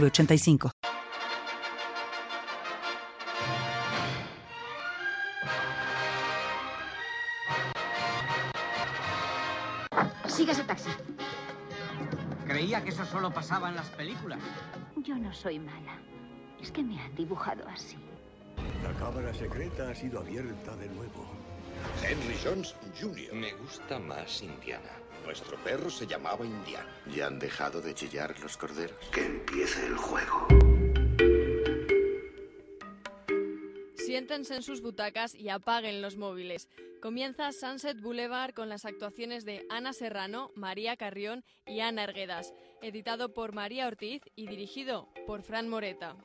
906985. Siga ese taxi. Creía que eso solo pasaba en las películas. Yo no soy mala. Es que me han dibujado así. La cámara secreta ha sido abierta de nuevo. Henry Jones Jr. Me gusta más Indiana. Nuestro perro se llamaba Indiana. ¿Ya han dejado de chillar los corderos? Que empiece el juego. Siéntense en sus butacas y apaguen los móviles. Comienza Sunset Boulevard con las actuaciones de Ana Serrano, María Carrión y Ana Erguedas, editado por María Ortiz y dirigido por Fran Moreta.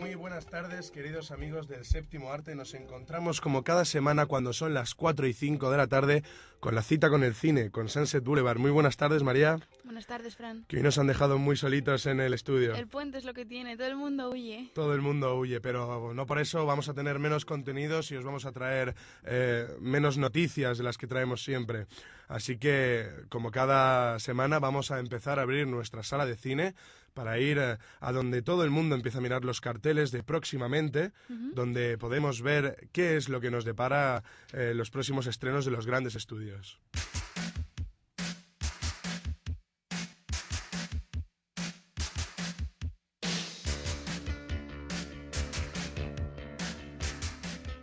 Muy buenas tardes, queridos amigos del Séptimo Arte. Nos encontramos como cada semana cuando son las 4 y 5 de la tarde con la cita con el cine, con Sunset Boulevard. Muy buenas tardes, María. Buenas tardes, Fran. Que hoy nos han dejado muy solitos en el estudio. El puente es lo que tiene, todo el mundo huye. Todo el mundo huye, pero no por eso vamos a tener menos contenidos y os vamos a traer eh, menos noticias de las que traemos siempre. Así que, como cada semana, vamos a empezar a abrir nuestra sala de cine para ir eh, a donde todo el mundo empieza a mirar los carteles de próximamente, donde podemos ver qué es lo que nos depara eh, los próximos estrenos de los grandes estudios.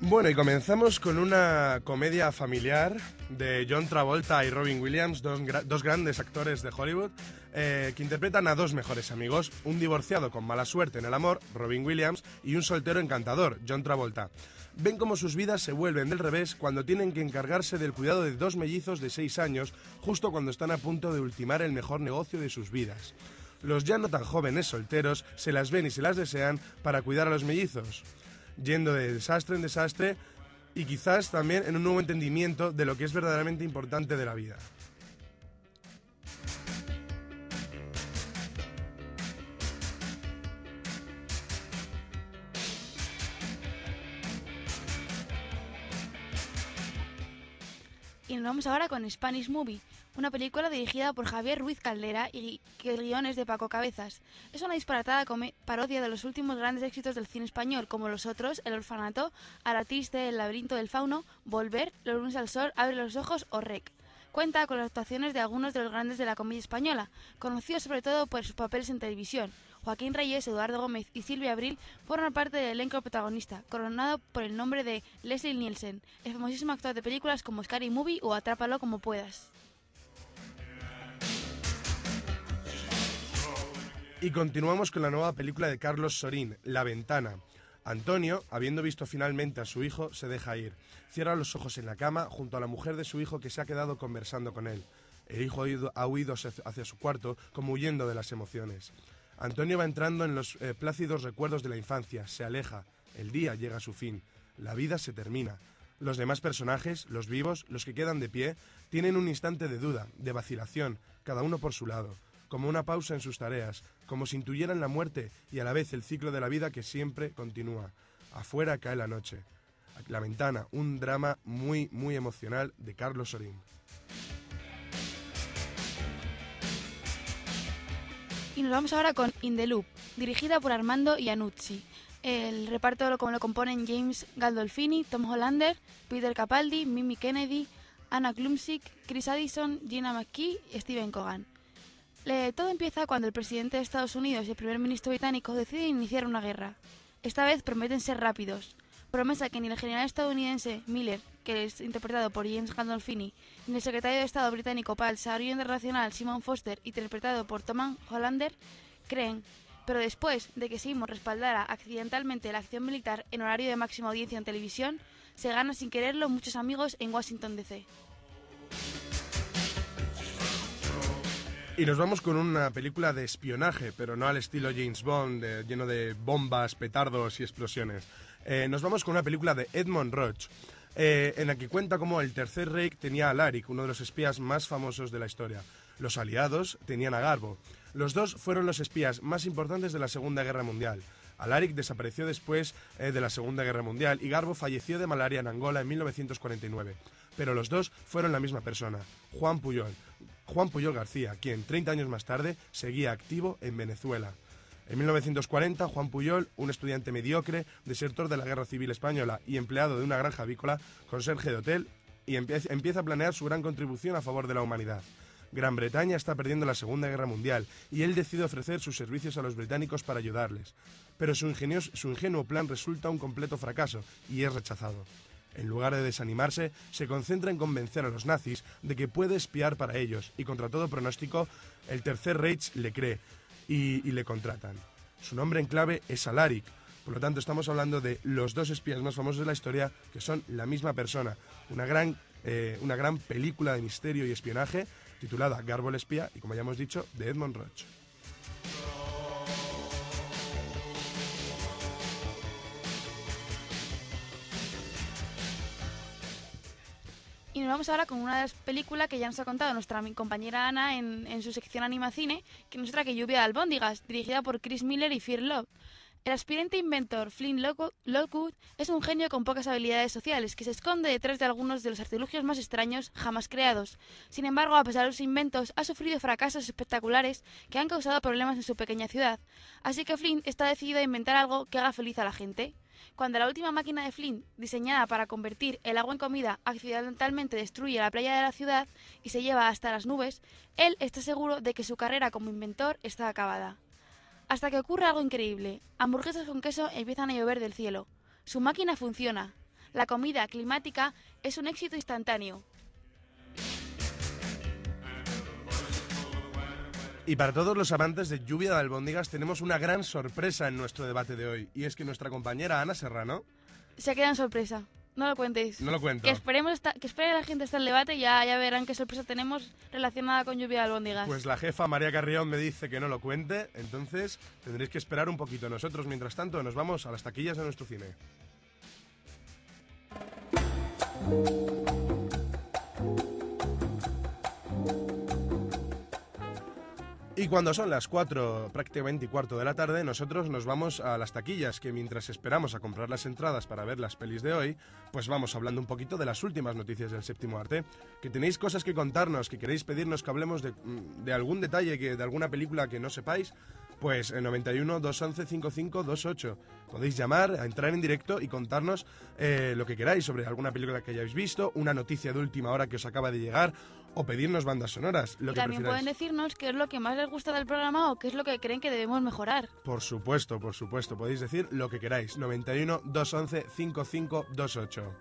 Bueno, y comenzamos con una comedia familiar de John Travolta y Robin Williams, dos, dos grandes actores de Hollywood, eh, que interpretan a dos mejores amigos, un divorciado con mala suerte en el amor, Robin Williams, y un soltero encantador, John Travolta. Ven cómo sus vidas se vuelven del revés cuando tienen que encargarse del cuidado de dos mellizos de seis años, justo cuando están a punto de ultimar el mejor negocio de sus vidas. Los ya no tan jóvenes solteros se las ven y se las desean para cuidar a los mellizos yendo de desastre en desastre y quizás también en un nuevo entendimiento de lo que es verdaderamente importante de la vida. Y nos vamos ahora con Spanish Movie, una película dirigida por Javier Ruiz Caldera y que el guion es de Paco Cabezas. Es una disparatada parodia de los últimos grandes éxitos del cine español, como Los Otros, El Orfanato, Aratiste, El Laberinto del Fauno, Volver, Los lunes al sol, Abre los ojos o Rec. Cuenta con las actuaciones de algunos de los grandes de la comedia española, conocidos sobre todo por sus papeles en televisión. Joaquín Reyes, Eduardo Gómez y Silvia Abril forman parte del elenco protagonista, coronado por el nombre de Leslie Nielsen, el famosísimo actor de películas como Scary Movie o Atrápalo como puedas. Y continuamos con la nueva película de Carlos Sorín, La Ventana. Antonio, habiendo visto finalmente a su hijo, se deja ir. Cierra los ojos en la cama junto a la mujer de su hijo que se ha quedado conversando con él. El hijo ha ido- ha huido hacia su cuarto como huyendo de las emociones. Antonio va entrando en los eh, plácidos recuerdos de la infancia, se aleja, el día llega a su fin, la vida se termina. Los demás personajes, los vivos, los que quedan de pie, tienen un instante de duda, de vacilación, cada uno por su lado, como una pausa en sus tareas, como si intuyeran la muerte y a la vez el ciclo de la vida que siempre continúa. Afuera cae la noche. La ventana, un drama muy, muy emocional de Carlos Sorín. Y nos vamos ahora con In the Loop, dirigida por Armando Iannucci. El reparto lo, lo componen James Gandolfini, Tom Hollander, Peter Capaldi, Mimi Kennedy, Anna Klumsik, Chris Addison, Gina McKee y Steven Cogan. Le- todo empieza cuando el presidente de Estados Unidos y el primer ministro británico deciden iniciar una guerra. Esta vez prometen ser rápidos. Promesa que ni el general estadounidense Miller, que es interpretado por James Gandolfini, ni el secretario de Estado británico para el Desarrollo Internacional Simon Foster, interpretado por Tom Hollander, creen. Pero después de que Seymour respaldara accidentalmente la acción militar en horario de máxima audiencia en televisión, se gana sin quererlo muchos amigos en Washington DC. Y nos vamos con una película de espionaje, pero no al estilo James Bond, lleno de bombas, petardos y explosiones. Eh, nos vamos con una película de Edmond Roach, eh, en la que cuenta cómo el Tercer Reich tenía a Alaric, uno de los espías más famosos de la historia. Los aliados tenían a Garbo. Los dos fueron los espías más importantes de la Segunda Guerra Mundial. Alaric desapareció después eh, de la Segunda Guerra Mundial y Garbo falleció de malaria en Angola en 1949. Pero los dos fueron la misma persona, Juan Puyol. Juan Puyol García, quien 30 años más tarde seguía activo en Venezuela. En 1940, Juan Puyol, un estudiante mediocre, desertor de la Guerra Civil Española y empleado de una granja avícola, conserje de hotel, y empie- empieza a planear su gran contribución a favor de la humanidad. Gran Bretaña está perdiendo la Segunda Guerra Mundial y él decide ofrecer sus servicios a los británicos para ayudarles. Pero su, ingenios- su ingenuo plan resulta un completo fracaso y es rechazado. En lugar de desanimarse, se concentra en convencer a los nazis de que puede espiar para ellos y contra todo pronóstico, el Tercer Reich le cree y, le contratan. Su nombre en clave es Alaric, por lo tanto estamos hablando de los dos espías más famosos de la historia que son la misma persona. Una gran, eh, una gran película de misterio y espionaje titulada Garbo el espía y como ya hemos dicho, de Edmond Roach. Y nos vamos ahora con una de las películas que ya nos ha contado nuestra compañera Ana en, en su sección Animacine, que nos trae Lluvia de Albóndigas, dirigida por Chris Miller y Fear Love. El aspirante inventor Flynn Lockwood es un genio con pocas habilidades sociales que se esconde detrás de algunos de los artilugios más extraños jamás creados. Sin embargo, a pesar de sus inventos, ha sufrido fracasos espectaculares que han causado problemas en su pequeña ciudad. Así que Flynn está decidido a inventar algo que haga feliz a la gente. Cuando la última máquina de Flynn, diseñada para convertir el agua en comida, accidentalmente destruye la playa de la ciudad y se lleva hasta las nubes, él está seguro de que su carrera como inventor está acabada. Hasta que ocurre algo increíble. Hamburguesas con queso empiezan a llover del cielo. Su máquina funciona. La comida climática es un éxito instantáneo. Y para todos los amantes de Lluvia de Albóndigas tenemos una gran sorpresa en nuestro debate de hoy. Y es que nuestra compañera Ana Serrano, Se queda en sorpresa. No lo cuentéis. no lo cuento, Que esperemos esta- que espere la gente hasta el debate y ya, ya verán qué sorpresa tenemos relacionada con lluvia de albóndigas. pues la jefa María Carrión me dice que no lo cuente, entonces tendréis que esperar un poquito. Nosotros, mientras tanto, nos vamos a las taquillas de nuestro cine. Y cuando son las 4, prácticamente y cuarto de la tarde, nosotros nos vamos a las taquillas, que mientras esperamos a comprar las entradas para ver las pelis de hoy, pues vamos hablando un poquito de las últimas noticias del séptimo arte. Que tenéis cosas que contarnos, que queréis pedirnos que hablemos de, mm, de algún detalle, que, de alguna película que no sepáis, pues en 91 211 5528. Podéis llamar, a entrar en directo y contarnos eh, lo que queráis sobre alguna película que hayáis visto, una noticia de última hora que os acaba de llegar, o pedirnos bandas sonoras, lo y que también prefiráis. pueden decirnos qué es lo que más les gusta del programa o qué es lo que creen que debemos mejorar. Por supuesto, por supuesto, podéis decir lo que queráis. 91 211 5528.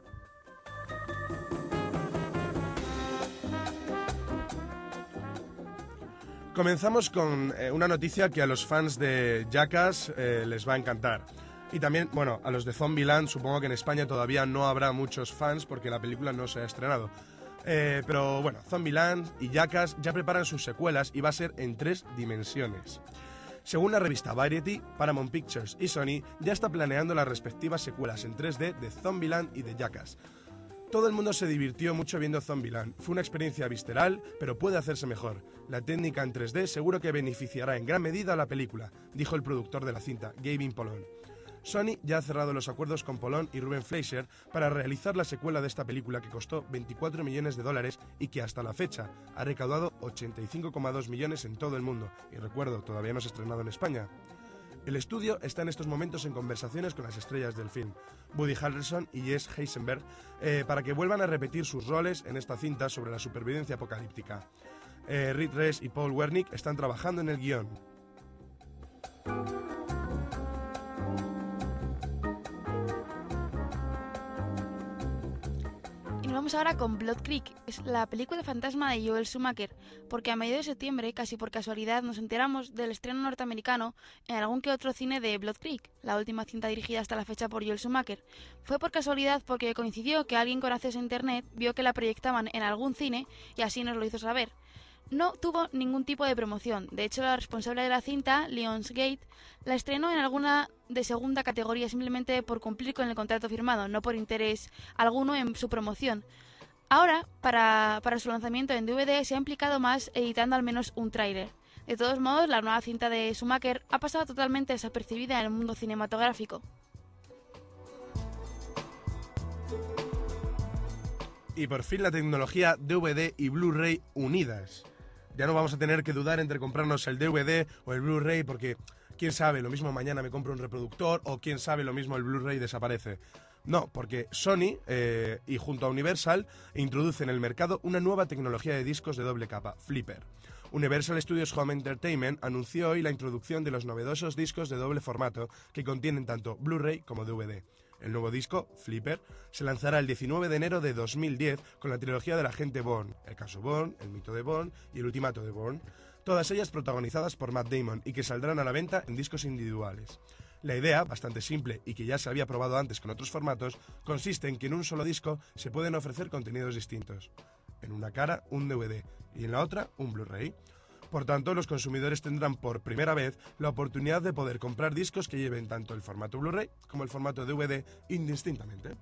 Comenzamos con eh, una noticia que a los fans de Jackass eh, les va a encantar. Y también, bueno, a los de Zombieland, supongo que en España todavía no habrá muchos fans porque la película no se ha estrenado. Eh, pero bueno, Zombieland y Jackass ya preparan sus secuelas y va a ser en tres dimensiones. Según la revista Variety, Paramount Pictures y Sony ya está planeando las respectivas secuelas en 3D de Zombieland y de Jackass. Todo el mundo se divirtió mucho viendo Zombieland. Fue una experiencia visceral, pero puede hacerse mejor. La técnica en 3D seguro que beneficiará en gran medida a la película, dijo el productor de la cinta, Gavin Polon. Sony ya ha cerrado los acuerdos con Polon y Ruben Fleischer para realizar la secuela de esta película que costó 24 millones de dólares y que hasta la fecha ha recaudado 85,2 millones en todo el mundo. Y recuerdo, todavía no se ha estrenado en España. El estudio está en estos momentos en conversaciones con las estrellas del film, Woody Harrelson y Jess Heisenberg, eh, para que vuelvan a repetir sus roles en esta cinta sobre la supervivencia apocalíptica. Eh, Reed y Paul Wernick están trabajando en el guion. Vamos ahora con Blood Creek, es la película fantasma de Joel Schumacher, porque a mediados de septiembre, casi por casualidad, nos enteramos del estreno norteamericano en algún que otro cine de Blood Creek, la última cinta dirigida hasta la fecha por Joel Schumacher. Fue por casualidad porque coincidió que alguien con acceso a internet vio que la proyectaban en algún cine y así nos lo hizo saber. No tuvo ningún tipo de promoción. De hecho, la responsable de la cinta, Lionsgate, la estrenó en alguna de segunda categoría simplemente por cumplir con el contrato firmado, no por interés alguno en su promoción. Ahora, para, para su lanzamiento en DVD, se ha implicado más editando al menos un tráiler. De todos modos, la nueva cinta de Schumacher ha pasado totalmente desapercibida en el mundo cinematográfico. Y por fin la tecnología DVD y Blu-ray unidas. Ya no vamos a tener que dudar entre comprarnos el DVD o el Blu-ray porque quién sabe, lo mismo mañana me compro un reproductor o quién sabe, lo mismo el Blu-ray desaparece. No, porque Sony eh, y junto a Universal introducen en el mercado una nueva tecnología de discos de doble capa, Flipper. Universal Studios Home Entertainment anunció hoy la introducción de los novedosos discos de doble formato que contienen tanto Blu-ray como DVD. El nuevo disco, Flipper, se lanzará el 19 de enero de 2010 con la trilogía del agente Bond, el caso Bond, el mito de Bond y el ultimato de Bond, todas ellas protagonizadas por Matt Damon y que saldrán a la venta en discos individuales. La idea, bastante simple y que ya se había probado antes con otros formatos, consiste en que en un solo disco se pueden ofrecer contenidos distintos. En una cara, un DVD y en la otra, un Blu-ray. Por tanto, los consumidores tendrán por primera vez la oportunidad de poder comprar discos que lleven tanto el formato Blu-ray como el formato DVD indistintamente.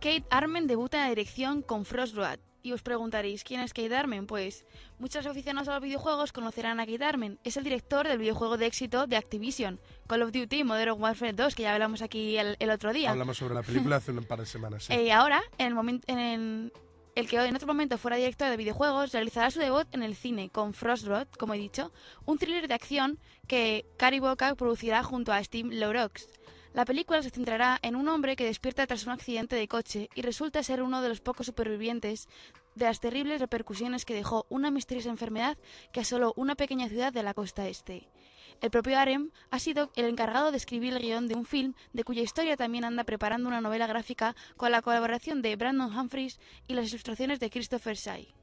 Kate Armen debuta en la dirección con Frost Road. Y os preguntaréis, ¿quién es Kate Armen? Pues muchos aficionados a los videojuegos conocerán a Kate Armen. Es el director del videojuego de éxito de Activision, Call of Duty Modern Warfare 2, que ya hablamos aquí el, el otro día. Hablamos sobre la película hace un par de semanas. Sí. Y ahora, en el, momento, en el, el que en otro momento fuera director de videojuegos, realizará su debut en el cine con Frostroad, como he dicho, un thriller de acción que Cary Boca producirá junto a Steve Laurox. La película se centrará en un hombre que despierta tras un accidente de coche y resulta ser uno de los pocos supervivientes de las terribles repercusiones que dejó una misteriosa enfermedad que asoló una pequeña ciudad de la costa este. El propio Arem ha sido el encargado de escribir el guion de un film de cuya historia también anda preparando una novela gráfica con la colaboración de Brandon Humphries y las ilustraciones de Christopher Say.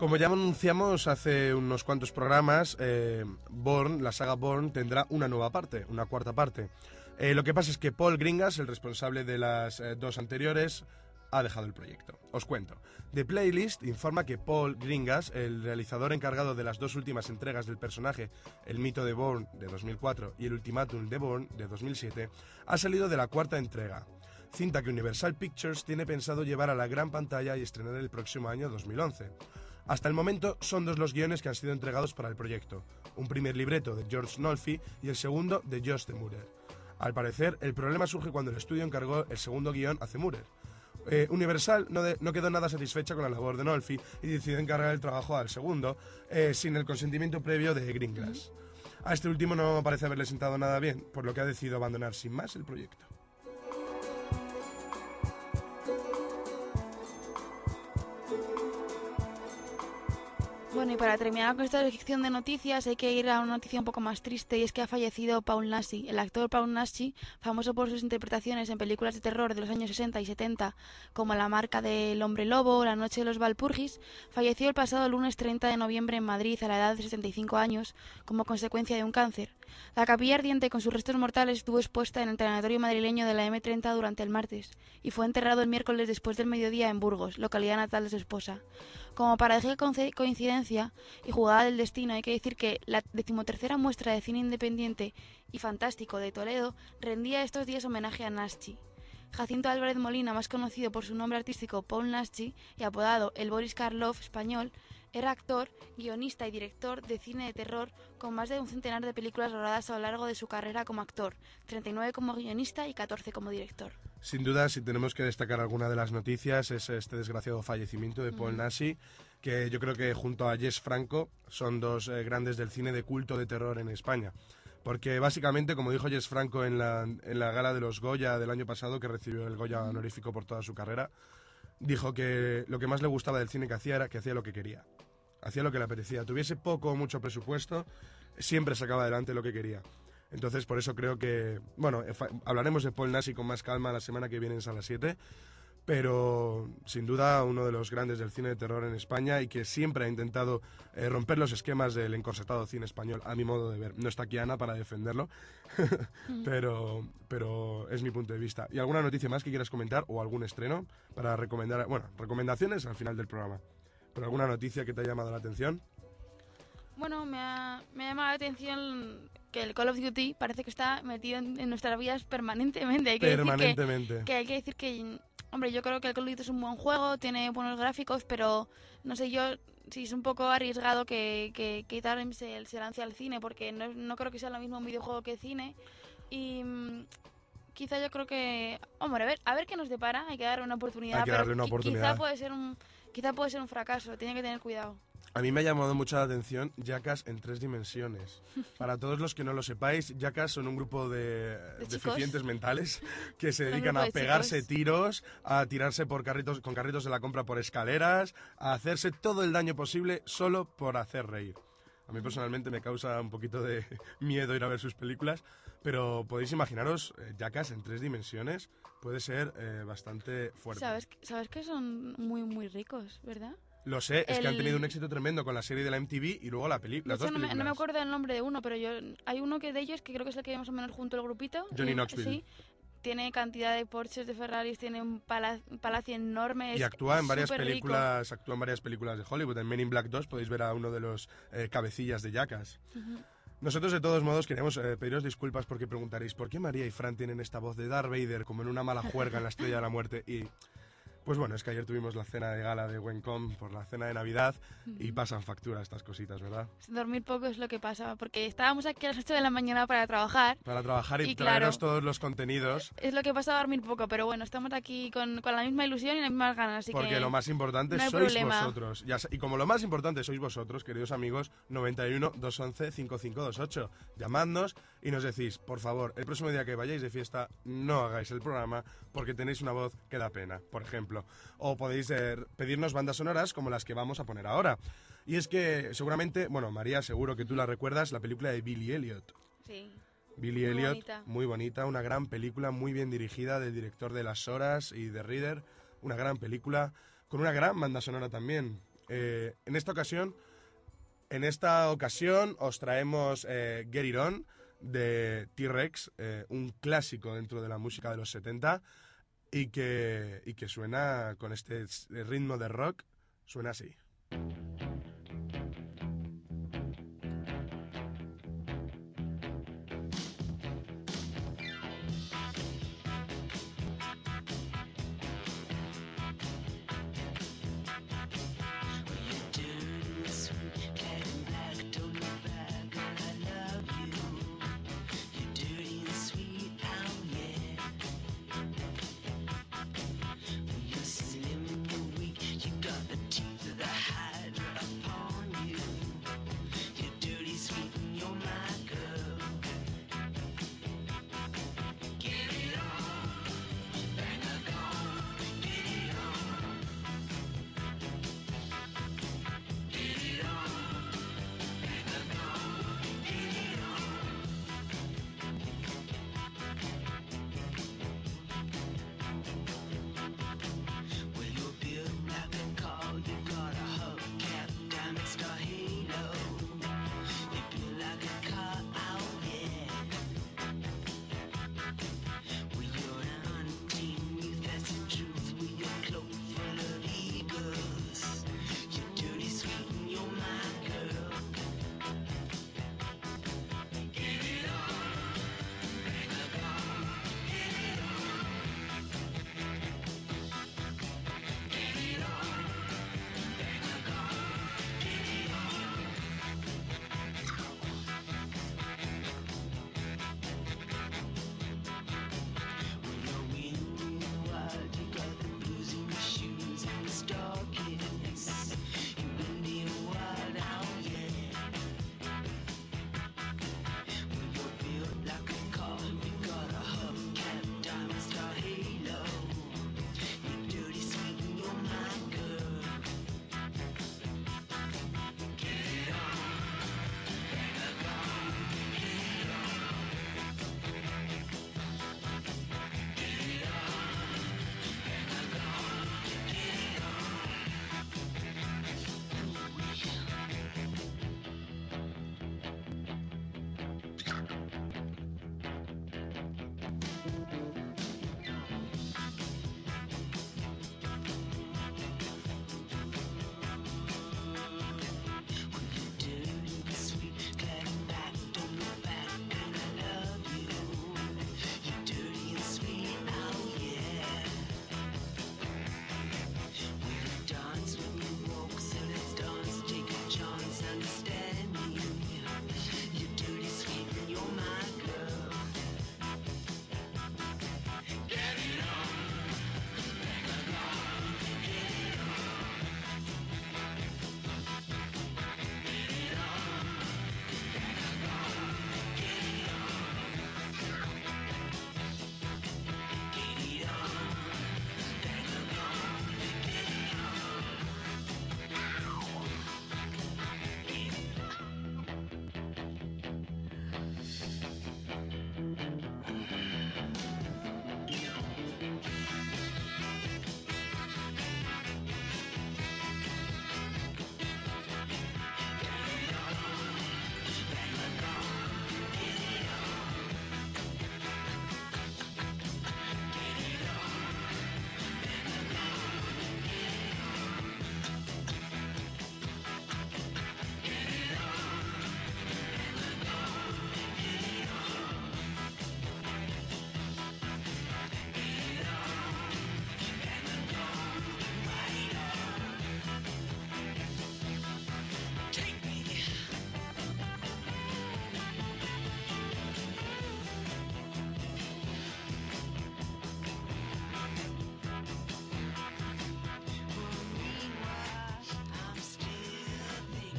Como ya anunciamos hace unos cuantos programas, eh, Bourne, la saga Bourne, tendrá una nueva parte, una cuarta parte. Eh, lo que pasa es que Paul Gringas, el responsable de las eh, dos anteriores, ha dejado el proyecto. Os cuento. The Playlist informa que Paul Gringas, el realizador encargado de las dos últimas entregas del personaje, El mito de Bourne de 2004 y El ultimátum de Bourne de 2007, ha salido de la cuarta entrega, cinta que Universal Pictures tiene pensado llevar a la gran pantalla y estrenar el próximo año 2011. Hasta el momento son dos los guiones que han sido entregados para el proyecto, un primer libreto de George Nolfi y el segundo de Josh de Murer. Al parecer, el problema surge cuando el estudio encargó el segundo guion a Murer. Eh, Universal no, quedó nada satisfecha con la labor de Nolfi y decidió encargar el trabajo al segundo, eh, sin el consentimiento previo de Greengrass. A este último no parece haberle sentado nada bien, por lo que ha decidido abandonar sin más el proyecto. Bueno, y para terminar con esta sección de noticias hay que ir a una noticia un poco más triste y es que ha fallecido Paul Nashi. El actor Paul Nashi, famoso por sus interpretaciones en películas de terror de los años 60 y 70 como La marca del hombre lobo o La noche de los Valpurgis, falleció el pasado lunes 30 de noviembre en Madrid a la edad de 65 años como consecuencia de un cáncer. La capilla ardiente con sus restos mortales estuvo expuesta en el tanatorio madrileño de la M30 durante el martes y fue enterrado el miércoles después del mediodía en Burgos, localidad natal de su esposa. Como paradoja coincidencia y jugada del destino, hay que decir que la decimotercera muestra de cine independiente y fantástico de Toledo rendía estos días homenaje a Naschi. Jacinto Álvarez Molina, más conocido por su nombre artístico Paul Naschi y apodado el Boris Karloff español, era actor, guionista y director de cine de terror con más de un centenar de películas rodadas a lo largo de su carrera como actor, 39 como guionista y 14 como director. Sin duda, si tenemos que destacar alguna de las noticias, es este desgraciado fallecimiento de Paul Nashi, que yo creo que junto a Jess Franco son dos eh, grandes del cine de culto de terror en España. Porque básicamente, como dijo Jess Franco en la, en la gala de los Goya del año pasado, que recibió el Goya honorífico por toda su carrera, dijo que lo que más le gustaba del cine que hacía era que hacía lo que quería. Hacía lo que le apetecía. Tuviese poco o mucho presupuesto, siempre sacaba adelante lo que quería. Entonces, por eso creo que, bueno, hablaremos de Paul Nasi con más calma la semana que viene en Sala 7, pero sin duda uno de los grandes del cine de terror en España y que siempre ha intentado eh, romper los esquemas del encorsetado cine español, a mi modo de ver. No está aquí Ana para defenderlo, pero, pero es mi punto de vista. ¿Y alguna noticia más que quieras comentar o algún estreno para recomendar? Bueno, recomendaciones al final del programa. ¿Pero alguna noticia que te haya llamado la atención? Bueno, me ha, me ha llamado la atención que el Call of Duty parece que está metido en, en nuestras vidas permanentemente. Hay que Permanentemente. Decir que, que hay que decir que, hombre, yo creo que el Call of Duty es un buen juego, tiene buenos gráficos, pero no sé yo si es un poco arriesgado que, que, que se, se lance al cine, porque no, no creo que sea lo mismo un videojuego que cine. Y mm, quizá yo creo que, hombre, a ver, a ver qué nos depara, hay que darle una oportunidad. Hay que darle una oportunidad. Quizá puede ser un, quizá puede ser un fracaso, tiene que tener cuidado. A mí me ha llamado mucho la atención Jackass en tres dimensiones. Para todos los que no lo sepáis, Jackass son un grupo de, De chicos. deficientes mentales que se dedican a de pegarse chicos. tiros, a tirarse por carritos, con carritos de la compra por escaleras, a hacerse todo el daño posible solo por hacer reír. A mí personalmente me causa un poquito de miedo ir a ver sus películas, pero podéis imaginaros, eh, Jackass en tres dimensiones puede ser eh, bastante fuerte. ¿Sabes, que- sabes que son muy, muy ricos, ¿verdad? Lo sé, es que han El- tenido un éxito tremendo con la serie de la MTV y luego la dos no me, no me acuerdo el nombre de uno, pero yo hay uno que de ellos que creo que es el que más o menos junto al grupito. Johnny y- Knoxville. Sí. Tiene cantidad de Porsches, de Ferraris, tiene un, pala- un palacio enorme. Y actúa en varias películas, actúa en varias películas de Hollywood. En Men in Black 2 podéis ver a uno de los eh, cabecillas de Jackass. Nosotros de todos modos queremos eh, pediros disculpas porque preguntaréis ¿por qué María y Fran tienen esta voz de Darth Vader como en una mala juerga en la Estrella de la Muerte? Y pues bueno, es que ayer tuvimos la cena de gala de Wencom por la cena de Navidad y pasan factura estas cositas, ¿verdad? Dormir poco es lo que pasa, porque estábamos aquí a las 8 de la mañana para trabajar. Para trabajar y, Y claro. traeros todos los contenidos Es lo que pasa dormir poco, pero bueno, estamos aquí con, con la misma ilusión y las mismas ganas, así Porque que... lo más importante no sois problema. vosotros. Y como lo más importante sois vosotros, queridos amigos, 91 211 5528. Llamadnos y nos decís, por favor, el próximo día que vayáis de fiesta, no hagáis el programa porque tenéis una voz que da pena, por ejemplo. O podéis eh, pedirnos bandas sonoras como las que vamos a poner ahora. Y es que seguramente, bueno, María, seguro que tú la recuerdas, la película de Billy Elliot. Sí. Billy Muy Elliot, bonita. muy bonita, una gran película, muy bien dirigida del director de Las Horas y de Reader, una gran película con una gran banda sonora también. Eh, en esta ocasión, en esta ocasión os traemos eh, Get It On de T-Rex, eh, un clásico dentro de la música de los 70 y que, y que suena con este ritmo de rock, suena así.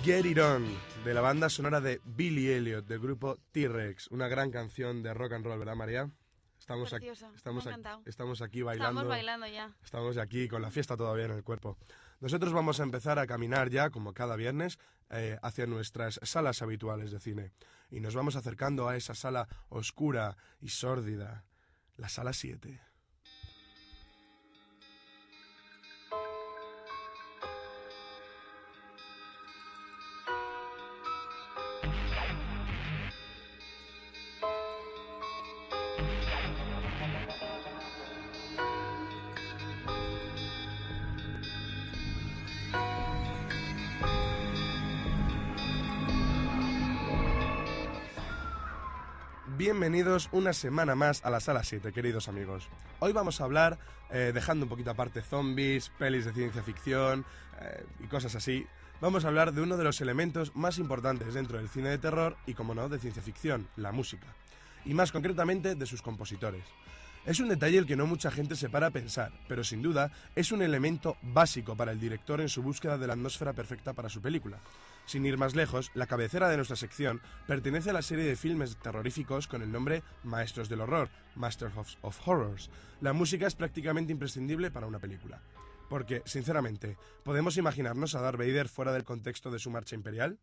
Get It On, de la banda sonora de Billy Elliot, del grupo T-Rex. Una gran canción de rock and roll, ¿verdad, María? Estamos aquí, Preciosa, estamos, aquí, estamos aquí bailando. Estamos bailando ya. Estamos aquí con la fiesta todavía en el cuerpo. Nosotros vamos a empezar a caminar ya, como cada viernes, eh, hacia nuestras salas habituales de cine. Y nos vamos acercando a esa sala oscura y sórdida, la sala 7. Bienvenidos una semana más a la sala 7, queridos amigos. Hoy vamos a hablar, eh, dejando un poquito aparte zombies, pelis de ciencia ficción eh, y cosas así, vamos a hablar de uno de los elementos más importantes dentro del cine de terror y, como no, de ciencia ficción, la música. Y más concretamente de sus compositores. Es un detalle el que no mucha gente se para a pensar, pero sin duda es un elemento básico para el director en su búsqueda de la atmósfera perfecta para su película. Sin ir más lejos, la cabecera de nuestra sección pertenece a la serie de filmes terroríficos con el nombre Maestros del Horror, Masters of, of Horrors. La música es prácticamente imprescindible para una película. Porque, sinceramente, ¿podemos imaginarnos a Darth Vader fuera del contexto de su marcha imperial?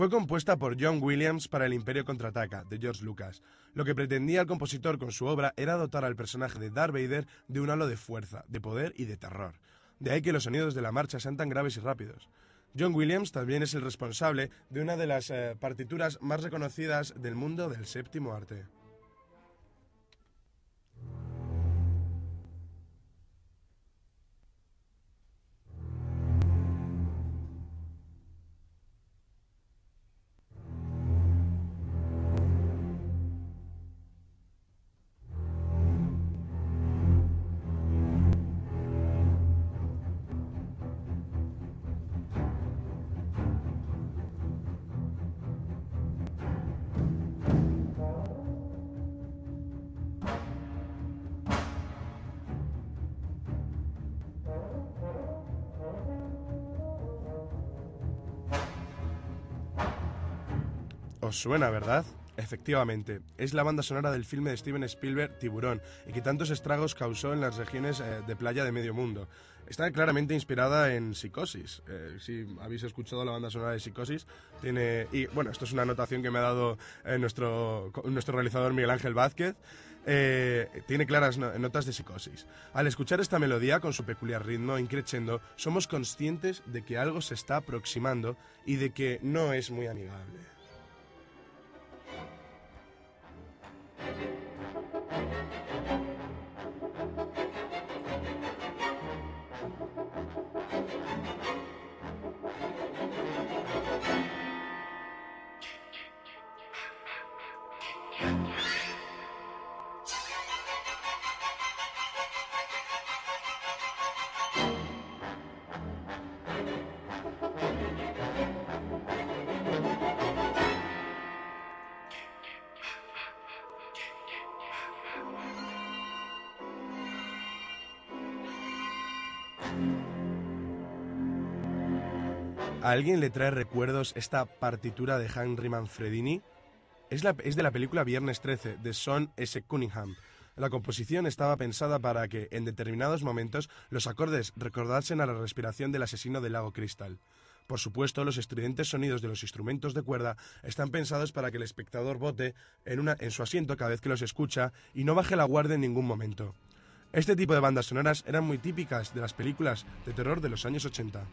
Fue compuesta por John Williams para El Imperio Contraataca, de George Lucas. Lo que pretendía el compositor con su obra era dotar al personaje de Darth Vader de un halo de fuerza, de poder y de terror. De ahí que los sonidos de la marcha sean tan graves y rápidos. John Williams también es el responsable de una de las eh, partituras más reconocidas del mundo del séptimo arte. Suena, ¿verdad? Efectivamente, es la banda sonora del filme de Steven Spielberg Tiburón y que tantos estragos causó en las regiones eh, de playa de medio mundo. Está claramente inspirada en Psicosis. Eh, si habéis escuchado la banda sonora de Psicosis, tiene. Y bueno, esto es una anotación que me ha dado eh, nuestro, nuestro realizador Miguel Ángel Vázquez. Tiene claras no- notas de psicosis. Al escuchar esta melodía con su peculiar ritmo increchendo, somos conscientes de que algo se está aproximando y de que no es muy amigable. Thank you. ¿A alguien le trae recuerdos esta partitura de Henry Manfredini? Es, de la película Viernes 13, de Son S. Cunningham. La composición estaba pensada para que, en determinados momentos, los acordes recordasen a la respiración del asesino del lago Cristal. Por supuesto, los estridentes sonidos de los instrumentos de cuerda están pensados para que el espectador bote en, en su asiento cada vez que los escucha y no baje la guardia en ningún momento. Este tipo de bandas sonoras eran muy típicas de las películas de terror de los años 80.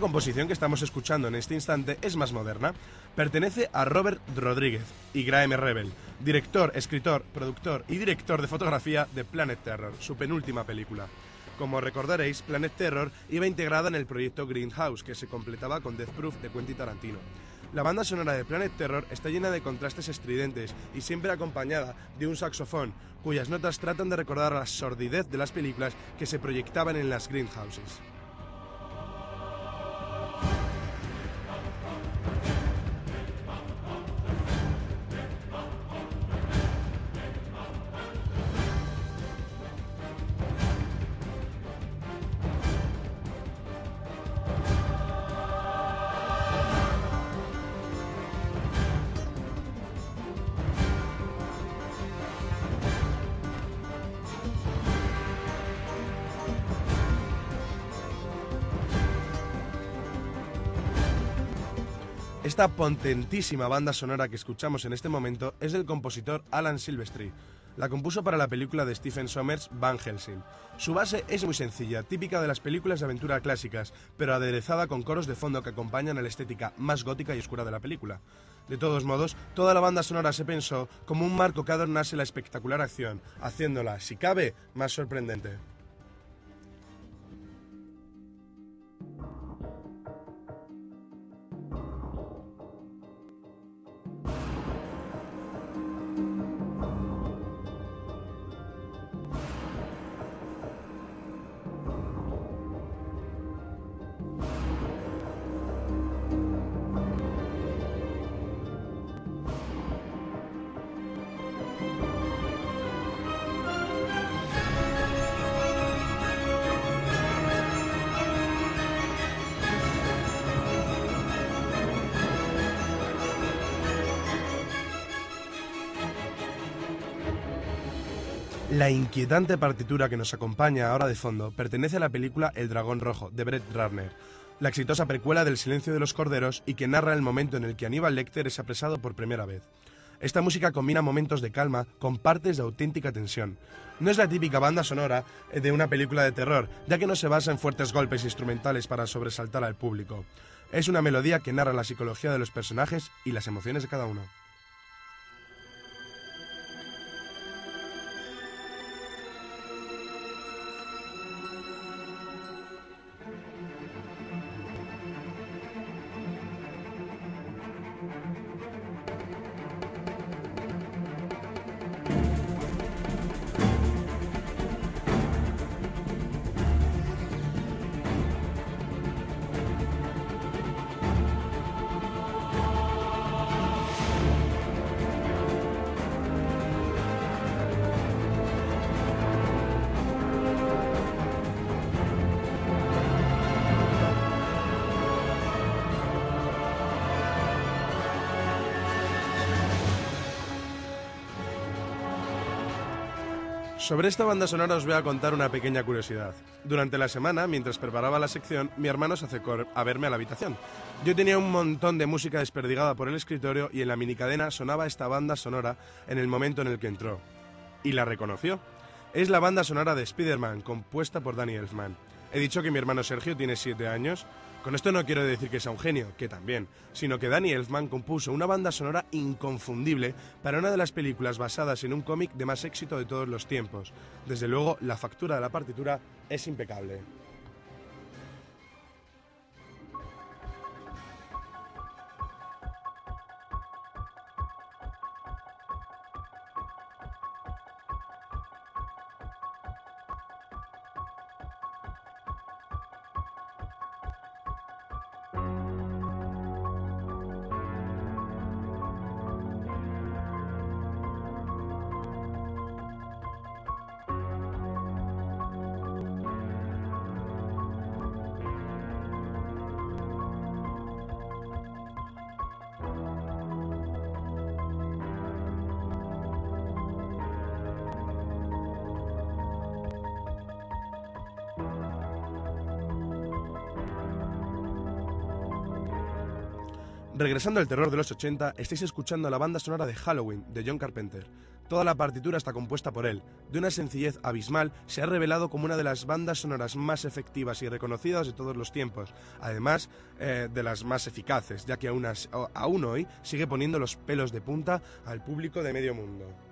Esta composición que estamos escuchando en este instante es más moderna. Pertenece a Robert Rodríguez y Graham Rebel, director, escritor, productor y director de fotografía de Planet Terror, su penúltima película. Como recordaréis, Planet Terror iba integrada en el proyecto Greenhouse, que se completaba con Death Proof de Quentin Tarantino. La banda sonora de Planet Terror está llena de contrastes estridentes y siempre acompañada de un saxofón, cuyas notas tratan de recordar la sordidez de las películas que se proyectaban en las greenhouses. Esta potentísima banda sonora que escuchamos en este momento es del compositor Alan Silvestri. La compuso para la película de Stephen Sommers Van Helsing. Su base es muy sencilla, típica de las películas de aventura clásicas, pero aderezada con coros de fondo que acompañan a la estética más gótica y oscura de la película. De todos modos, toda la banda sonora se pensó como un marco que adornase la espectacular acción, haciéndola, si cabe, más sorprendente. La inquietante partitura que nos acompaña ahora de fondo pertenece a la película El Dragón Rojo, de Brett Ratner, la exitosa precuela del Silencio de los Corderos y que narra el momento en el que Aníbal Lecter es apresado por primera vez. Esta música combina momentos de calma con partes de auténtica tensión. No es la típica banda sonora de una película de terror, ya que no se basa en fuertes golpes instrumentales para sobresaltar al público. Es una melodía que narra la psicología de los personajes y las emociones de cada uno. Sobre esta banda sonora os voy a contar una pequeña curiosidad. Durante la semana, mientras preparaba la sección, mi hermano se acercó a verme a la habitación. Yo tenía un montón de música desperdigada por el escritorio y en la minicadena sonaba esta banda sonora en el momento en el que entró. Y la reconoció. Es la banda sonora de Spider-Man, compuesta por Danny Elfman. He dicho que mi hermano Sergio tiene 7 años. Con esto no quiero decir que sea un genio, que también, sino que Danny Elfman compuso una banda sonora inconfundible para una de las películas basadas en un cómic de más éxito de todos los tiempos. Desde luego, la factura de la partitura es impecable. Regresando al terror de los 80, estáis escuchando la banda sonora de Halloween de John Carpenter. Toda la partitura está compuesta por él. De una sencillez abismal, se ha revelado como una de las bandas sonoras más efectivas y reconocidas de todos los tiempos, además eh, de las más eficaces, ya que aún, aún hoy sigue poniendo los pelos de punta al público de medio mundo.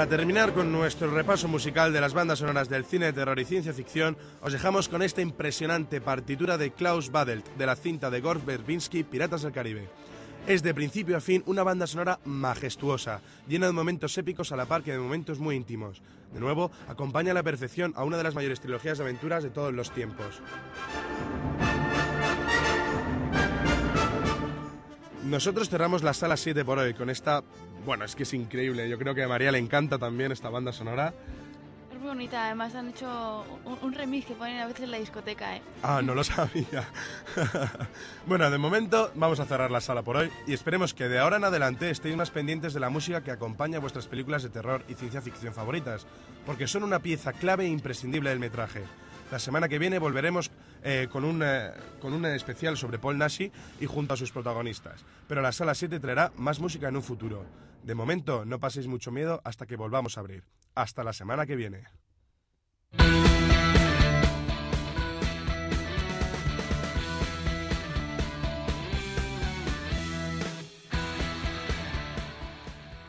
Para terminar con nuestro repaso musical de las bandas sonoras del cine de terror y ciencia ficción, os dejamos con esta impresionante partitura de Klaus Badelt de la cinta de Gore Verbinski Piratas del Caribe. Es de principio a fin una banda sonora majestuosa, llena de momentos épicos a la par que de momentos muy íntimos. De nuevo, acompaña la perfección a una de las mayores trilogías de aventuras de todos los tiempos. Nosotros cerramos la sala 7 por hoy con esta... Bueno, es que es increíble. Yo creo que a María le encanta también esta banda sonora. Es muy bonita, además han hecho un, un remix que ponen a veces en la discoteca, ¿eh? Ah, no lo sabía. bueno, de momento vamos a cerrar la sala por hoy y esperemos que de ahora en adelante estéis más pendientes de la música que acompaña vuestras películas de terror y ciencia ficción favoritas, porque son una pieza clave e imprescindible del metraje. La semana que viene volveremos eh, con, un, eh, con un especial sobre Paul Nashi y junto a sus protagonistas, pero la sala 7 traerá más música en un futuro. De momento, no paséis mucho miedo hasta que volvamos a abrir. Hasta la semana que viene.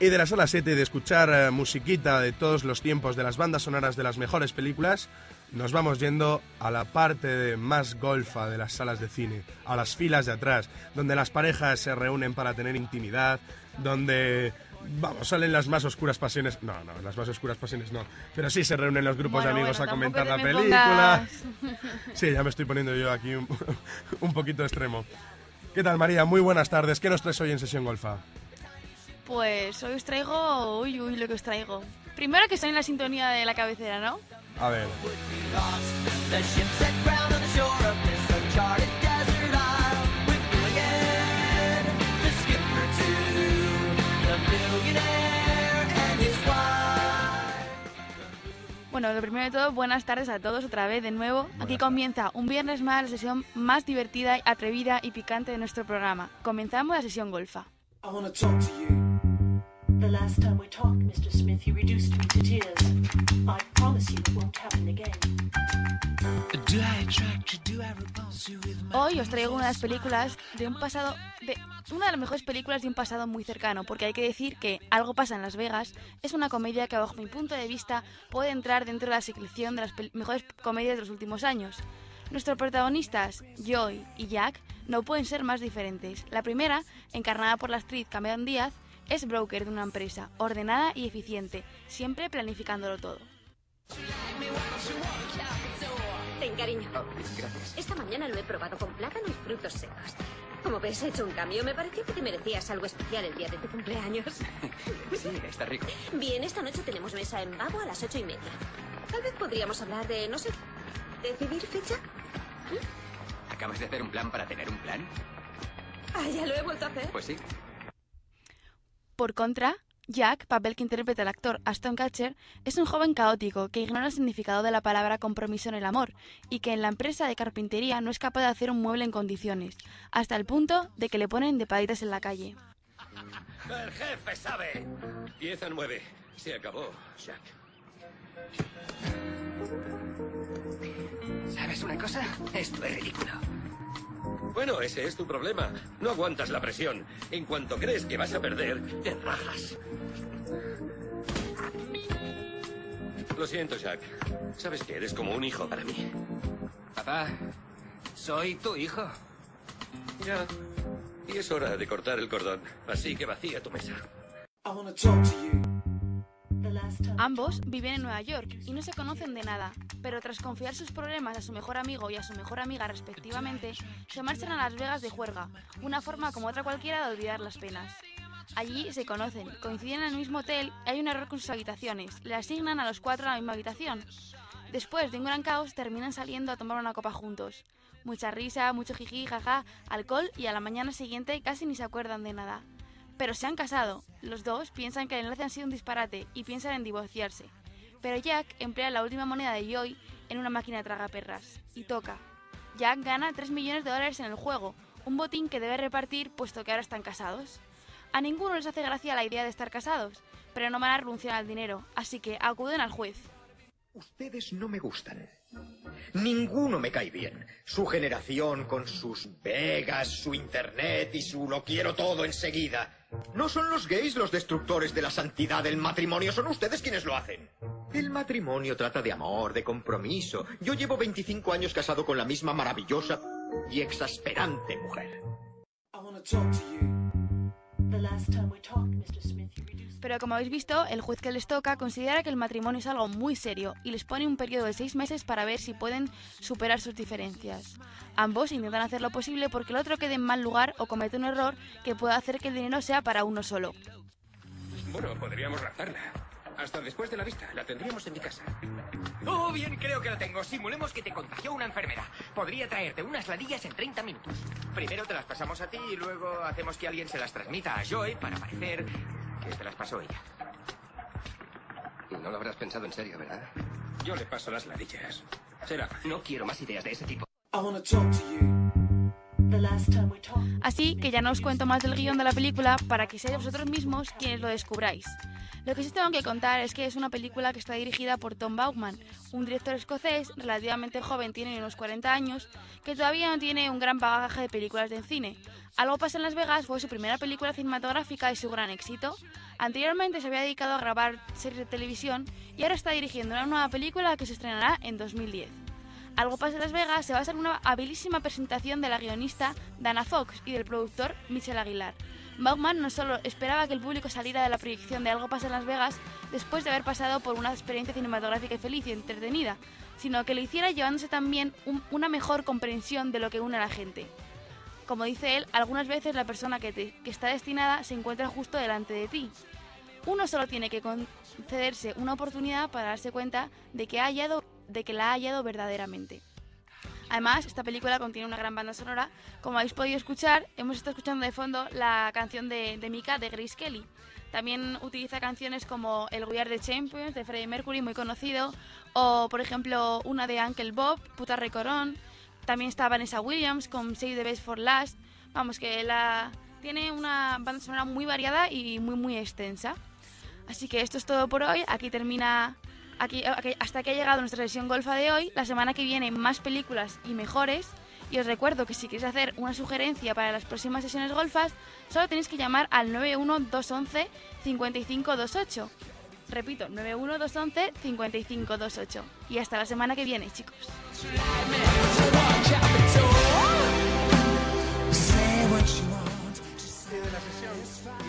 Y de la sala 7 de escuchar eh, musiquita de todos los tiempos de las bandas sonoras de las mejores películas, nos vamos yendo a la parte más golfa de las salas de cine, a las filas de atrás, donde las parejas se reúnen para tener intimidad, donde vamos, salen las más oscuras pasiones, no, no, las más oscuras pasiones no, pero sí se reúnen los grupos Bueno, de amigos bueno, a comentar la película. pongas- Sí, ya me estoy poniendo yo aquí un, un poquito extremo. ¿Qué tal María? Muy buenas tardes. ¿Qué nos traes hoy en sesión golfa? Pues hoy os traigo... Uy, uy, lo que os traigo. Primero que estoy en la sintonía de la cabecera, ¿no? A ver. Bueno, lo primero de todo, buenas tardes a todos otra vez de nuevo. Aquí comienza un viernes más la sesión más divertida, atrevida y picante de nuestro programa. Comenzamos la sesión golfa. I want to talk to you. The last time we talked, Mr. Smith, you reduced me to tears. I promise you it won't happen again. Hoy os traigo una de las películas de un pasado, de una de las mejores películas de un pasado muy cercano, porque hay que decir que Algo pasa en Las Vegas es una comedia que bajo mi punto de vista puede entrar dentro de la selección de las mejores comedias de los últimos años. Nuestros protagonistas, Joy y Jack, no pueden ser más diferentes. La primera, encarnada por la actriz Cameron Díaz, es broker de una empresa, ordenada y eficiente, siempre planificándolo todo. Ten, cariño. Esta mañana lo he probado con plátano y frutos secos. Como ves, he hecho un cambio. Me pareció que te merecías algo especial el día de tu cumpleaños. Sí, está rico. Bien, esta noche tenemos mesa en Babo a las ocho y media. Tal vez podríamos hablar de, no sé, decidir fecha. ¿Acabas de hacer un plan para tener un plan? Ah, ya lo he vuelto a hacer. Pues sí. Por contra, Jack, papel que interpreta el actor Aston Catcher, es un joven caótico que ignora el significado de la palabra compromiso en el amor y que en la empresa de carpintería no es capaz de hacer un mueble en condiciones, hasta el punto de que le ponen de paditas en la calle. El jefe sabe. 10 a 9. Se acabó, Jack. ¿Sabes una cosa? Esto es ridículo. Bueno, ese es tu problema. No aguantas la presión. En cuanto crees que vas a perder, te rajas. Lo siento, Jack. Sabes que eres como un hijo para mí. Papá, soy tu hijo. Ya. Y es hora de cortar el cordón. Así que vacía tu mesa. Ambos viven en Nueva York y no se conocen de nada, pero tras confiar sus problemas a su mejor amigo y a su mejor amiga respectivamente, se marchan a Las Vegas de juerga, una forma como otra cualquiera de olvidar las penas. Allí se conocen, coinciden en el mismo hotel y hay un error con sus habitaciones, le asignan a los cuatro a la misma habitación. Después de un gran caos terminan saliendo a tomar una copa juntos. Mucha risa, mucho jiji, jaja, alcohol y a la mañana siguiente casi ni se acuerdan de nada. Pero se han casado. Los dos piensan que el enlace ha sido un disparate y piensan en divorciarse. Pero Jack emplea la última moneda de Joy en una máquina tragaperras. Y toca. Jack gana 3 millones de dólares en el juego, un botín que debe repartir puesto que ahora están casados. A ninguno les hace gracia la idea de estar casados, pero no van a renunciar al dinero, así que acuden al juez. Ustedes no me gustan. Ninguno me cae bien. Su generación con sus vegas, su internet y su lo quiero todo enseguida. No son los gays los destructores de la santidad del matrimonio, son ustedes quienes lo hacen. El matrimonio trata de amor, de compromiso. Yo llevo 25 años casado con la misma maravillosa y exasperante mujer. Pero como habéis visto, el juez que les toca considera que el matrimonio es algo muy serio y les pone un periodo de seis meses para ver si pueden superar sus diferencias. Ambos intentan hacer lo posible porque el otro quede en mal lugar o comete un error que pueda hacer que el dinero sea para uno solo. Bueno, podríamos raptarla. Hasta después de la vista. La tendríamos en mi casa. Oh, bien, creo que lo tengo. Simulemos que te contagió una enfermedad. Podría traerte unas ladillas en 30 minutos. Primero te las pasamos a ti y luego hacemos que alguien se las transmita a Joy para parecer que te las pasó ella. No lo habrás pensado en serio, ¿verdad? Yo le paso las ladillas. Será. No quiero más ideas de ese tipo. Así que ya no os cuento más del guion de la película para que seáis vosotros mismos quienes lo descubráis. Lo que sí tengo que contar es que es una película que está dirigida por Tom Baughman, un director escocés relativamente joven, tiene unos 40 años, que todavía no tiene un gran bagaje de películas de cine. Algo pasa en Las Vegas fue su primera película cinematográfica y su gran éxito. Anteriormente se había dedicado a grabar series de televisión y ahora está dirigiendo una nueva película que se estrenará en 2010. Algo pasa en Las Vegas se basa en una habilísima presentación de la guionista Dana Fox y del productor Michel Aguilar. Bauman no solo esperaba que el público saliera de la proyección de Algo pasa en Las Vegas después de haber pasado por una experiencia cinematográfica feliz y entretenida, sino que lo hiciera llevándose también una mejor comprensión de lo que une a la gente. Como dice él, algunas veces la persona que, que está destinada se encuentra justo delante de ti. Uno solo tiene que concederse una oportunidad para darse cuenta de que, ha hallado, de que la ha hallado verdaderamente. Además, esta película contiene una gran banda sonora. Como habéis podido escuchar, hemos estado escuchando de fondo la canción de, de Mika de Grace Kelly. También utiliza canciones como El We Are the Champions de Freddie Mercury, muy conocido, o por ejemplo una de Uncle Bob, Puta Recorón. También está Vanessa Williams con Save the Best for Last. Vamos, que la tiene una banda sonora muy variada y muy muy extensa. Así que esto es todo por hoy. Aquí termina Aquí, hasta aquí ha llegado nuestra sesión golfa de hoy. La semana que viene más películas y mejores. Y os recuerdo que si queréis hacer una sugerencia para las próximas sesiones golfas, solo tenéis que llamar al 91211 5528. Repito, 91211 5528. Y hasta la semana que viene, chicos.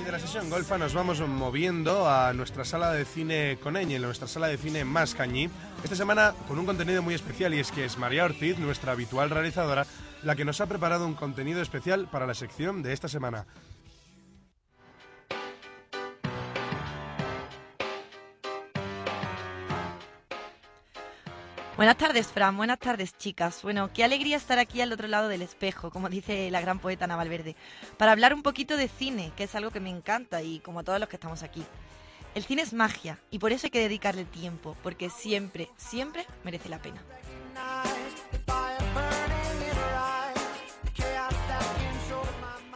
De la sesión golfa nos vamos moviendo a nuestra sala de cine Coneñe, nuestra sala de cine más cañí. Esta semana con un contenido muy especial y es que es María Ortiz, nuestra habitual realizadora, la que nos ha preparado un contenido especial para la sección de esta semana. Buenas tardes, Fran. Buenas tardes, chicas. Bueno, qué alegría estar aquí al otro lado del espejo, como dice la gran poeta Ana Valverde, para hablar un poquito de cine, que es algo que me encanta y como a todos los que estamos aquí. El cine es magia y por eso hay que dedicarle tiempo, porque siempre, siempre merece la pena.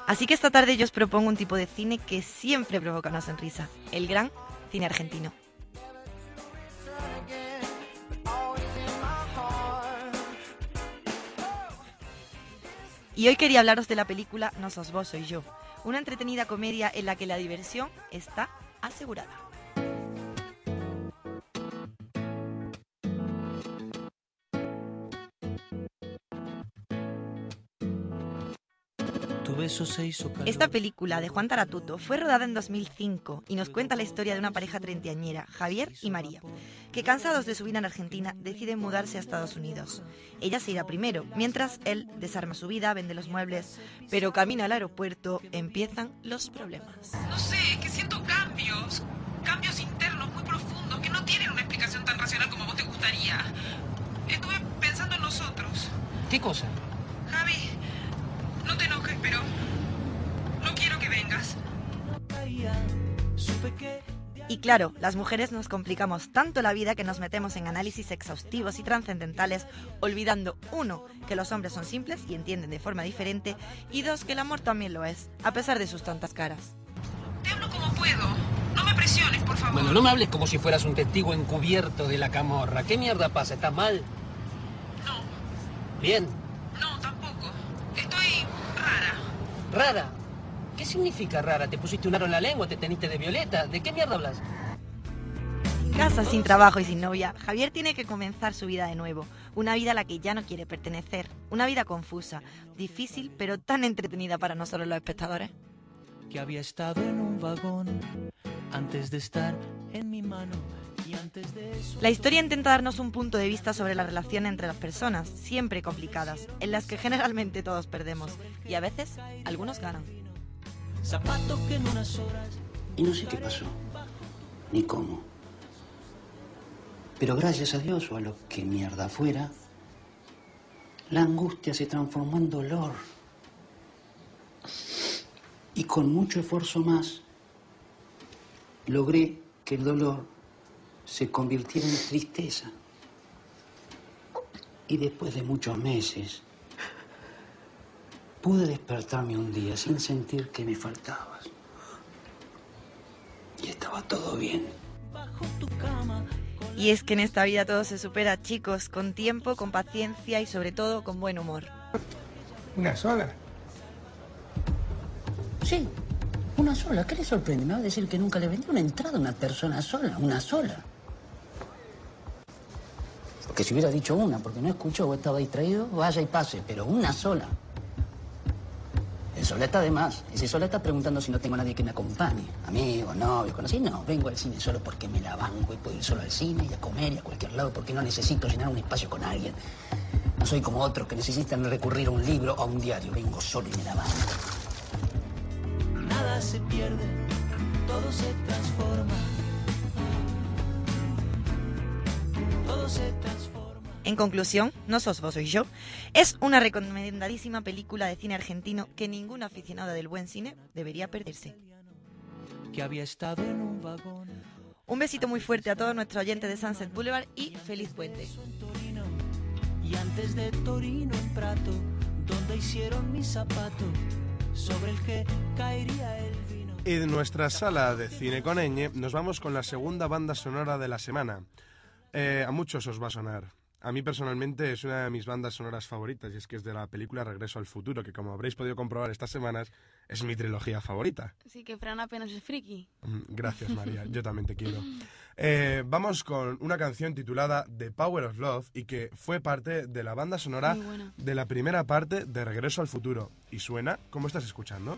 Así que esta tarde yo os propongo un tipo de cine que siempre provoca una sonrisa, el gran cine argentino. Y hoy quería hablaros de la película No sos vos, soy yo, una entretenida comedia en la que la diversión está asegurada. Eso se hizo calor. Esta película de Juan Taratuto fue rodada en 2005 y nos cuenta la historia de una pareja treintañera, Javier y María, que cansados de su vida en Argentina deciden mudarse a Estados Unidos. Ella se irá primero, mientras él desarma su vida, vende los muebles, pero camino al aeropuerto empiezan los problemas. No sé, que siento cambios, cambios internos muy profundos que no tienen una explicación tan racional como a vos te gustaría. Estuve pensando en nosotros. ¿Qué cosa? Javi, no te enojes, pero no quiero que vengas. Y claro, las mujeres nos complicamos tanto la vida que nos metemos en análisis exhaustivos y trascendentales, olvidando, uno, que los hombres son simples y entienden de forma diferente, y dos, que el amor también lo es, a pesar de sus tantas caras. Te hablo como puedo. No me presiones, por favor. Bueno, no me hables como si fueras un testigo encubierto de la camorra. ¿Qué mierda pasa? ¿Estás mal? No. Bien. ¿Rara? ¿Qué significa rara? ¿Te pusiste un aro en la lengua? ¿Te teniste de violeta? ¿De qué mierda hablas? Casa sin trabajo y sin novia, Javier tiene que comenzar su vida de nuevo, una vida a la que ya no quiere pertenecer, una vida confusa, difícil pero tan entretenida para nosotros los espectadores. Que había estado en un vagón antes de estar en mi mano La historia intenta darnos un punto de vista sobre la relación entre las personas, siempre complicadas, en las que generalmente todos perdemos y a veces algunos ganan. Y no sé qué pasó, ni cómo. Pero gracias a Dios o a lo que mierda fuera, la angustia se transformó en dolor. Y con mucho esfuerzo más, logré que el dolor se convirtiera en tristeza. Y después de muchos meses, pude despertarme un día sin sentir que me faltabas. Y estaba todo bien. Y es que en esta vida todo se supera, chicos, con tiempo, con paciencia y sobre todo con buen humor. ¿Una sola? Sí, una sola. ¿Qué le sorprende? Me va a decir que nunca le vendí una entrada a una persona sola, una sola. Porque si hubiera dicho una, porque no escuchó o estaba distraído, vaya y pase, pero una sola. El sola está de más. Ese está preguntando si no tengo a nadie que me acompañe. Amigo, novio, conocido. No, vengo al cine solo porque me la banco y puedo ir solo al cine y a comer y a cualquier lado porque no necesito llenar un espacio con alguien. No soy como otros que necesitan recurrir a un libro o a un diario. Vengo solo y me la banco. Nada se pierde, todo se transforma. Todo se transforma. En conclusión, no sos vos, soy yo. Es una recomendadísima película de cine argentino que ningún aficionado del buen cine debería perderse. Que había estado en un vagón. Un besito muy fuerte a todos nuestros oyentes de Sunset Boulevard y feliz puente. Y antes de Torino en Prato, donde hicieron mi zapato, sobre el que caería el vino. Y de nuestra sala de cine con Eñe nos vamos con la segunda banda sonora de la semana. Eh, a muchos os va a sonar. A mí personalmente es una de mis bandas sonoras favoritas y es que es de la película Regreso al Futuro, que como habréis podido comprobar estas semanas es mi trilogía favorita. Sí, que Fran apenas es friki. Mm, Gracias María, yo también te quiero. Eh, vamos con una canción titulada The Power of Love y que fue parte de la banda sonora de la primera parte de Regreso al Futuro. Y suena como estás escuchando.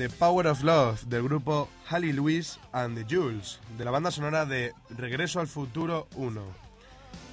The Power of Love del grupo Hallie Louise and the Jules, de la banda sonora de Regreso al Futuro 1.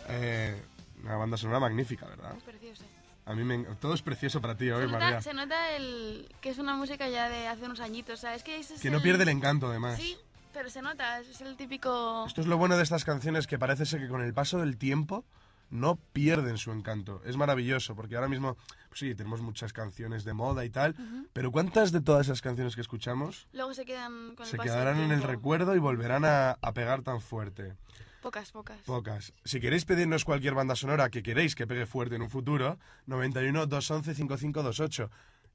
Eh, una banda sonora magnífica, ¿verdad? Precioso. A mí me, todo es precioso para ti hoy, Se nota, María. se nota el, que es una música ya de hace unos añitos, ¿sabes? Que, es Que no el- pierde el encanto, además. Sí, pero se nota, es el típico... Esto es lo bueno de estas canciones que parece ser que con el paso del tiempo no pierden su encanto. Es maravilloso porque ahora mismo, pues sí, tenemos muchas canciones de moda y tal, pero ¿cuántas de todas esas canciones que escuchamos Luego se quedan con se quedarán en el recuerdo y volverán a, a pegar tan fuerte? Pocas, pocas. Pocas. Si queréis pedirnos cualquier banda sonora que queréis que pegue fuerte en un futuro, 91 211 5528.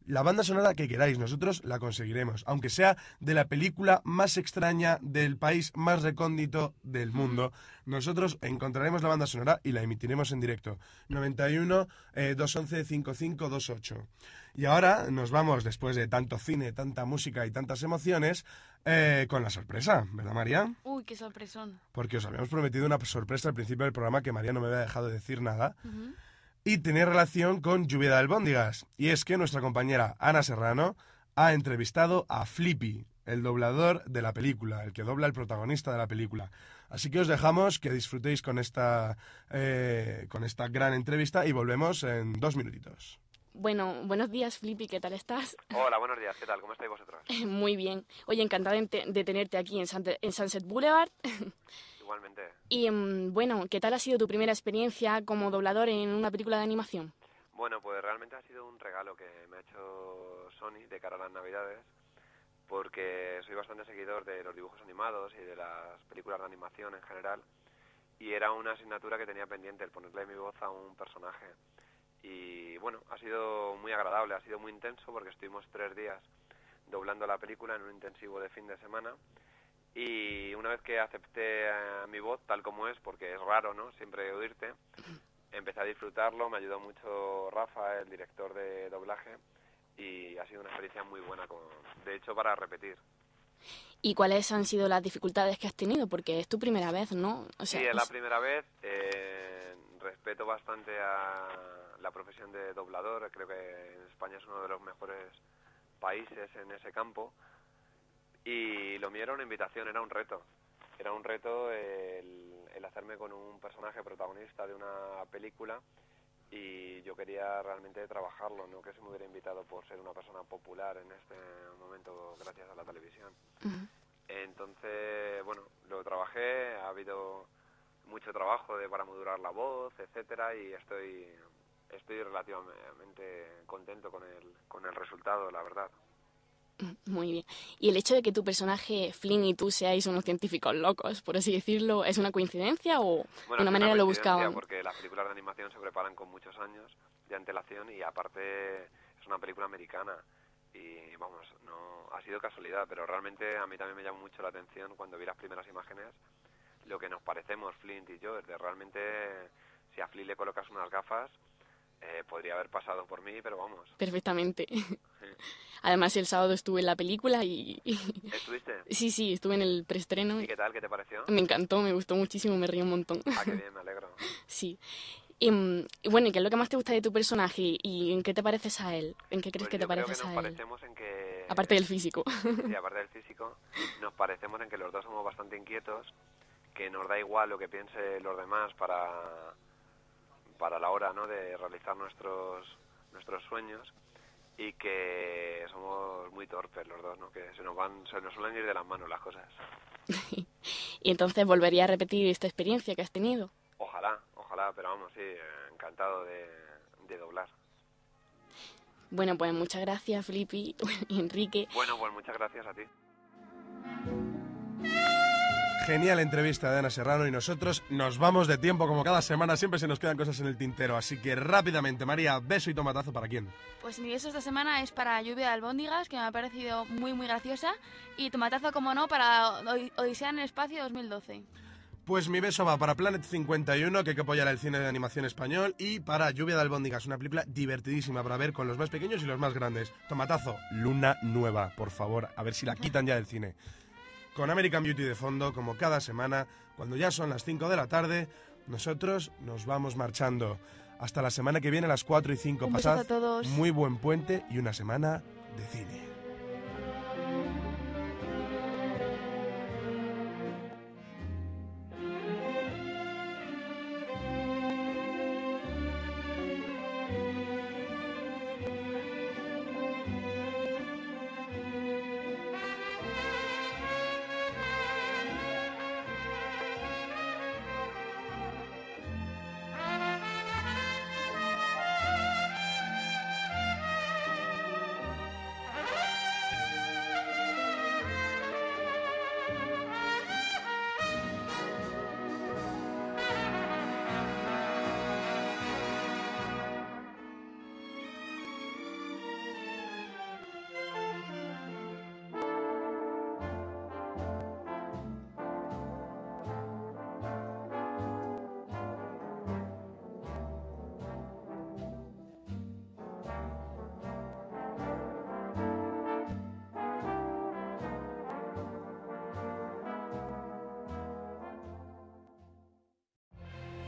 La banda sonora que queráis, nosotros la conseguiremos, aunque sea de la película más extraña del país más recóndito del mundo. Nosotros encontraremos la banda sonora y la emitiremos en directo. 91 eh, 211 5528. Y ahora nos vamos, después de tanto cine, tanta música y tantas emociones, eh, con la sorpresa, ¿verdad, María? Uy, qué sorpresón. porque os habíamos prometido una sorpresa al principio del programa que María no me había dejado de decir nada. Y tenía relación con Lluvia de Albóndigas. Y es que nuestra compañera Ana Serrano ha entrevistado a Flippy, el doblador de la película, el que dobla el protagonista de la película. Así que os dejamos que disfrutéis con esta, eh, con esta gran entrevista y volvemos en dos minutitos. Bueno, buenos días, Flippy, ¿qué tal estás? Hola, buenos días, ¿qué tal? ¿Cómo estáis vosotros? Muy bien. Oye, encantada de, te- de tenerte aquí en Sunset Boulevard. Igualmente. Y mm, bueno, ¿qué tal ha sido tu primera experiencia como doblador en una película de animación? Bueno, pues realmente ha sido un regalo que me ha hecho Sony de cara a las Navidades, porque soy bastante seguidor de los dibujos animados y de las películas de animación en general, y era una asignatura que tenía pendiente el ponerle mi voz a un personaje. Y bueno, ha sido muy agradable, ha sido muy intenso porque estuvimos tres días doblando la película en un intensivo de fin de semana. Y una vez que acepté eh, mi voz tal como es, porque es raro, ¿no? Siempre oírte, empecé a disfrutarlo, me ayudó mucho Rafa, el director de doblaje, y ha sido una experiencia muy buena, con, de hecho, para repetir. ¿Y cuáles han sido las dificultades que has tenido? Porque es tu primera vez, ¿no? O sea, sí, es la primera vez, eh, respeto bastante a la profesión de doblador, creo que en España es uno de los mejores países en ese campo, y lo mío era una invitación, era un reto. Era un reto el, el hacerme con un personaje protagonista de una película y yo quería realmente trabajarlo, no que se me hubiera invitado por ser una persona popular en este momento gracias a la televisión. Entonces, bueno, lo trabajé, ha habido mucho trabajo de, para modular la voz, etcétera, y estoy estoy relativamente contento con el, con el resultado, la verdad. Muy bien. ¿Y el hecho de que tu personaje, Flynn, y tú seáis unos científicos locos, por así decirlo, es una coincidencia o de Bueno, una es manera lo buscaban? Porque las películas de animación se preparan con muchos años de antelación y aparte es una película americana y vamos, no ha sido casualidad, pero realmente a mí también me llamó mucho la atención cuando vi las primeras imágenes lo que nos parecemos Flint y yo, es de realmente si a Flint le colocas unas gafas eh, podría haber pasado por mí, pero vamos. Perfectamente. Además, el sábado estuve en la película y... ¿Estuviste? Sí, sí, estuve en el preestreno. ¿Y qué tal? ¿Qué te pareció? Me encantó, me gustó muchísimo, me reí un montón. Ah, qué bien, me alegro. Sí. Y, mm, y bueno, ¿y qué es lo que más te gusta de tu personaje? ¿Y en qué te pareces a él? ¿En qué crees Pues que te creo pareces que a él? parecemos en que... Aparte del físico. Sí, aparte del físico, nos parecemos en que los dos somos bastante inquietos, que nos da igual lo que piense los demás para, para la hora ¿no? de realizar nuestros, nuestros sueños y que somos muy torpes los dos, ¿no? que se nos, van, se nos suelen ir de las manos las cosas. Y entonces volvería a repetir esta experiencia que has tenido. Ojalá, ojalá, pero vamos, sí, encantado de, de doblar. Bueno, pues muchas gracias, Felipe y Enrique. Bueno, pues muchas gracias a ti. Genial entrevista de Ana Serrano y nosotros nos vamos de tiempo como cada semana, siempre se nos quedan cosas en el tintero, así que rápidamente, María, beso y tomatazo para quién. Pues mi beso esta semana es para Lluvia de Albóndigas, que me ha parecido muy, muy graciosa. Y tomatazo, como no, para Od- Odisea en el Espacio 2012. Pues mi beso va para Planet 51, que hay que apoyar el cine de animación español, y para Lluvia de Albóndigas, una película divertidísima para ver con los más pequeños y los más grandes. Tomatazo, Luna Nueva, por favor, a ver si la quitan ya del cine. Con American Beauty de fondo, como cada semana, cuando ya son las 5 de la tarde, nosotros nos vamos marchando. Hasta la semana que viene a las 4 y 5. Un Pasad a todos. muy buen puente y una semana de cine.